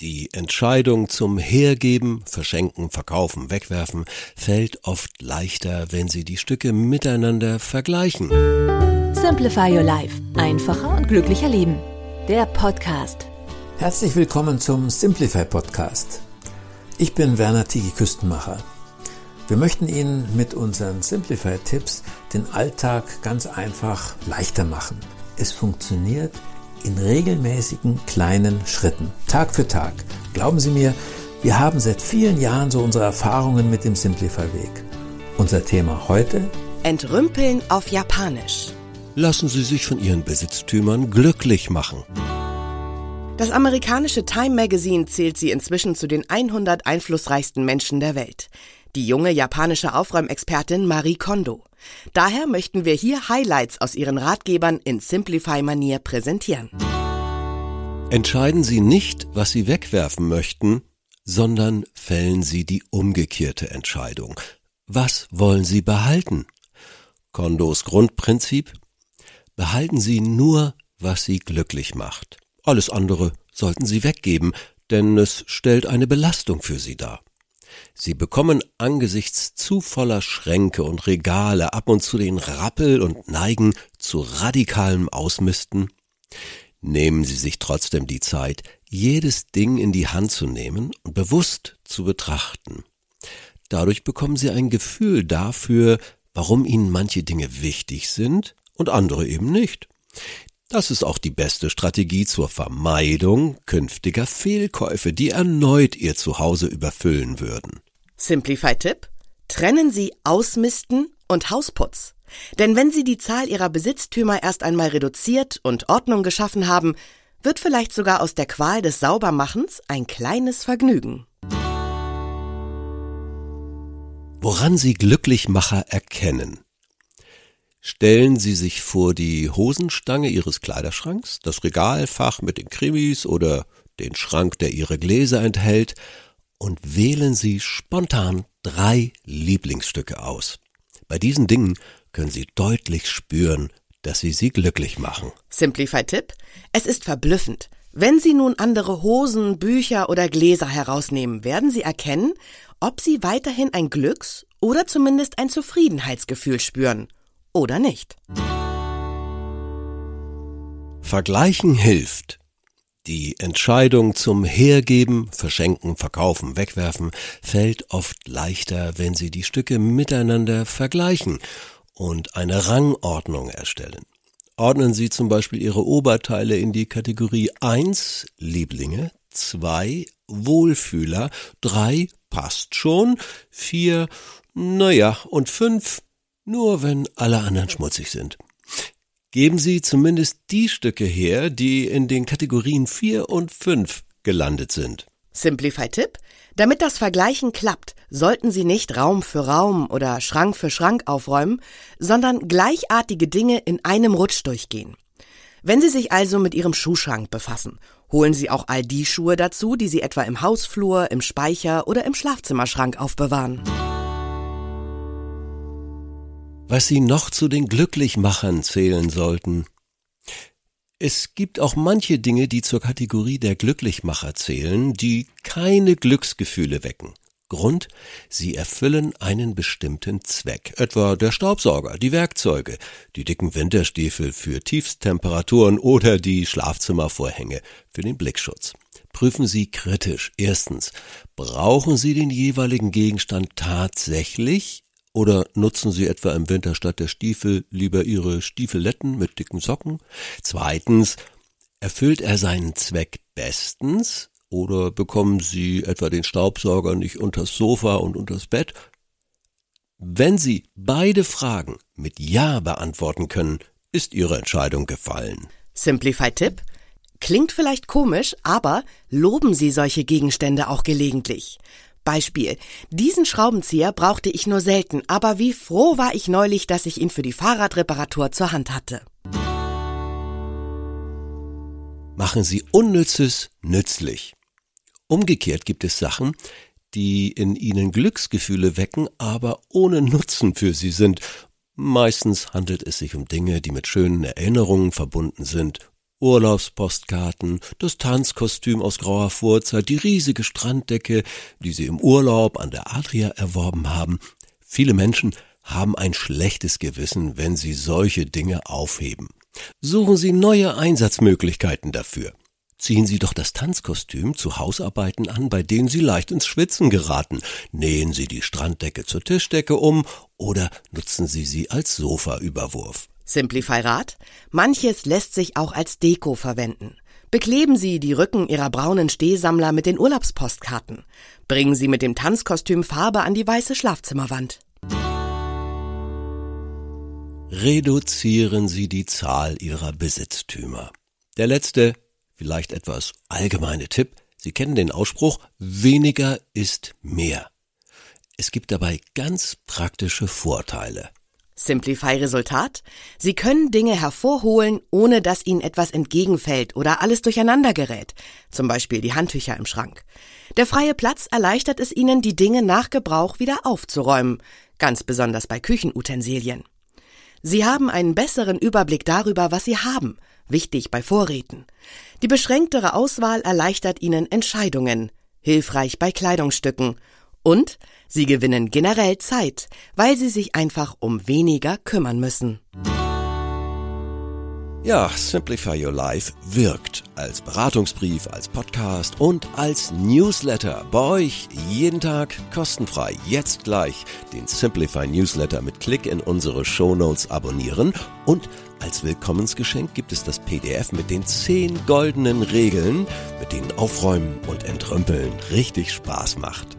Die Entscheidung zum Hergeben, Verschenken, Verkaufen, Wegwerfen fällt oft leichter, wenn Sie die Stücke miteinander vergleichen. Simplify Your Life. Einfacher und glücklicher Leben. Der Podcast. Herzlich willkommen zum Simplify Podcast. Ich bin Werner Tigi Küstenmacher. Wir möchten Ihnen mit unseren Simplify-Tipps den Alltag ganz einfach leichter machen. Es funktioniert in regelmäßigen kleinen Schritten, Tag für Tag. Glauben Sie mir, wir haben seit vielen Jahren so unsere Erfahrungen mit dem Simplify-Weg. Unser Thema heute? Entrümpeln auf Japanisch. Lassen Sie sich von Ihren Besitztümern glücklich machen. Das amerikanische Time Magazine zählt sie inzwischen zu den 100 einflussreichsten Menschen der Welt. Die junge japanische Aufräumexpertin Marie Kondo. Daher möchten wir hier Highlights aus ihren Ratgebern in Simplify-Manier präsentieren. Entscheiden Sie nicht, was Sie wegwerfen möchten, sondern fällen Sie die umgekehrte Entscheidung. Was wollen Sie behalten? Kondos Grundprinzip? Behalten Sie nur, was Sie glücklich macht. Alles andere sollten Sie weggeben, denn es stellt eine Belastung für Sie dar. Sie bekommen angesichts zu voller Schränke und Regale ab und zu den Rappel und neigen zu radikalem Ausmisten. Nehmen Sie sich trotzdem die Zeit, jedes Ding in die Hand zu nehmen und bewusst zu betrachten. Dadurch bekommen Sie ein Gefühl dafür, warum Ihnen manche Dinge wichtig sind und andere eben nicht. Das ist auch die beste Strategie zur Vermeidung künftiger Fehlkäufe, die erneut Ihr Zuhause überfüllen würden. Simplify-Tipp? Trennen Sie Ausmisten und Hausputz. Denn wenn Sie die Zahl Ihrer Besitztümer erst einmal reduziert und Ordnung geschaffen haben, wird vielleicht sogar aus der Qual des Saubermachens ein kleines Vergnügen. Woran Sie Glücklichmacher erkennen. Stellen Sie sich vor die Hosenstange Ihres Kleiderschranks, das Regalfach mit den Krimis oder den Schrank, der Ihre Gläser enthält, und wählen Sie spontan drei Lieblingsstücke aus. Bei diesen Dingen können Sie deutlich spüren, dass sie Sie glücklich machen. Simplify-Tipp? Es ist verblüffend. Wenn Sie nun andere Hosen, Bücher oder Gläser herausnehmen, werden Sie erkennen, ob Sie weiterhin ein Glücks- oder zumindest ein Zufriedenheitsgefühl spüren oder nicht. Vergleichen hilft. Die Entscheidung zum Hergeben, Verschenken, Verkaufen, Wegwerfen fällt oft leichter, wenn Sie die Stücke miteinander vergleichen und eine Rangordnung erstellen. Ordnen Sie zum Beispiel Ihre Oberteile in die Kategorie 1 Lieblinge, 2 Wohlfühler, 3 passt schon, 4 naja und 5 nur wenn alle anderen schmutzig sind. Geben Sie zumindest die Stücke her, die in den Kategorien 4 und 5 gelandet sind. Simplify-Tipp? Damit das Vergleichen klappt, sollten Sie nicht Raum für Raum oder Schrank für Schrank aufräumen, sondern gleichartige Dinge in einem Rutsch durchgehen. Wenn Sie sich also mit Ihrem Schuhschrank befassen, holen Sie auch all die Schuhe dazu, die Sie etwa im Hausflur, im Speicher oder im Schlafzimmerschrank aufbewahren was sie noch zu den Glücklichmachern zählen sollten. Es gibt auch manche Dinge, die zur Kategorie der Glücklichmacher zählen, die keine Glücksgefühle wecken. Grund, sie erfüllen einen bestimmten Zweck, etwa der Staubsauger, die Werkzeuge, die dicken Winterstiefel für Tiefstemperaturen oder die Schlafzimmervorhänge für den Blickschutz. Prüfen Sie kritisch. Erstens, brauchen Sie den jeweiligen Gegenstand tatsächlich oder nutzen Sie etwa im Winter statt der Stiefel lieber Ihre Stiefeletten mit dicken Socken? Zweitens, erfüllt er seinen Zweck bestens oder bekommen Sie etwa den Staubsauger nicht unters Sofa und unters Bett? Wenn Sie beide Fragen mit Ja beantworten können, ist Ihre Entscheidung gefallen. Simplify-Tipp? Klingt vielleicht komisch, aber loben Sie solche Gegenstände auch gelegentlich. Beispiel. Diesen Schraubenzieher brauchte ich nur selten, aber wie froh war ich neulich, dass ich ihn für die Fahrradreparatur zur Hand hatte. Machen Sie Unnützes nützlich. Umgekehrt gibt es Sachen, die in Ihnen Glücksgefühle wecken, aber ohne Nutzen für Sie sind. Meistens handelt es sich um Dinge, die mit schönen Erinnerungen verbunden sind Urlaubspostkarten, das Tanzkostüm aus grauer Vorzeit, die riesige Stranddecke, die sie im Urlaub an der Adria erworben haben. Viele Menschen haben ein schlechtes Gewissen, wenn sie solche Dinge aufheben. Suchen Sie neue Einsatzmöglichkeiten dafür. Ziehen Sie doch das Tanzkostüm zu Hausarbeiten an, bei denen Sie leicht ins Schwitzen geraten. Nähen Sie die Stranddecke zur Tischdecke um oder nutzen Sie sie als Sofaüberwurf. Simplify Rat. Manches lässt sich auch als Deko verwenden. Bekleben Sie die Rücken Ihrer braunen Stehsammler mit den Urlaubspostkarten. Bringen Sie mit dem Tanzkostüm Farbe an die weiße Schlafzimmerwand. Reduzieren Sie die Zahl Ihrer Besitztümer. Der letzte, vielleicht etwas allgemeine Tipp. Sie kennen den Ausspruch, weniger ist mehr. Es gibt dabei ganz praktische Vorteile. Simplify Resultat? Sie können Dinge hervorholen, ohne dass Ihnen etwas entgegenfällt oder alles durcheinander gerät. Zum Beispiel die Handtücher im Schrank. Der freie Platz erleichtert es Ihnen, die Dinge nach Gebrauch wieder aufzuräumen. Ganz besonders bei Küchenutensilien. Sie haben einen besseren Überblick darüber, was Sie haben. Wichtig bei Vorräten. Die beschränktere Auswahl erleichtert Ihnen Entscheidungen. Hilfreich bei Kleidungsstücken. Und Sie gewinnen generell Zeit, weil sie sich einfach um weniger kümmern müssen. Ja, Simplify Your Life wirkt als Beratungsbrief, als Podcast und als Newsletter. Bei euch jeden Tag kostenfrei. Jetzt gleich den Simplify Newsletter mit Klick in unsere Show Notes abonnieren und als Willkommensgeschenk gibt es das PDF mit den 10 goldenen Regeln, mit denen Aufräumen und Entrümpeln richtig Spaß macht.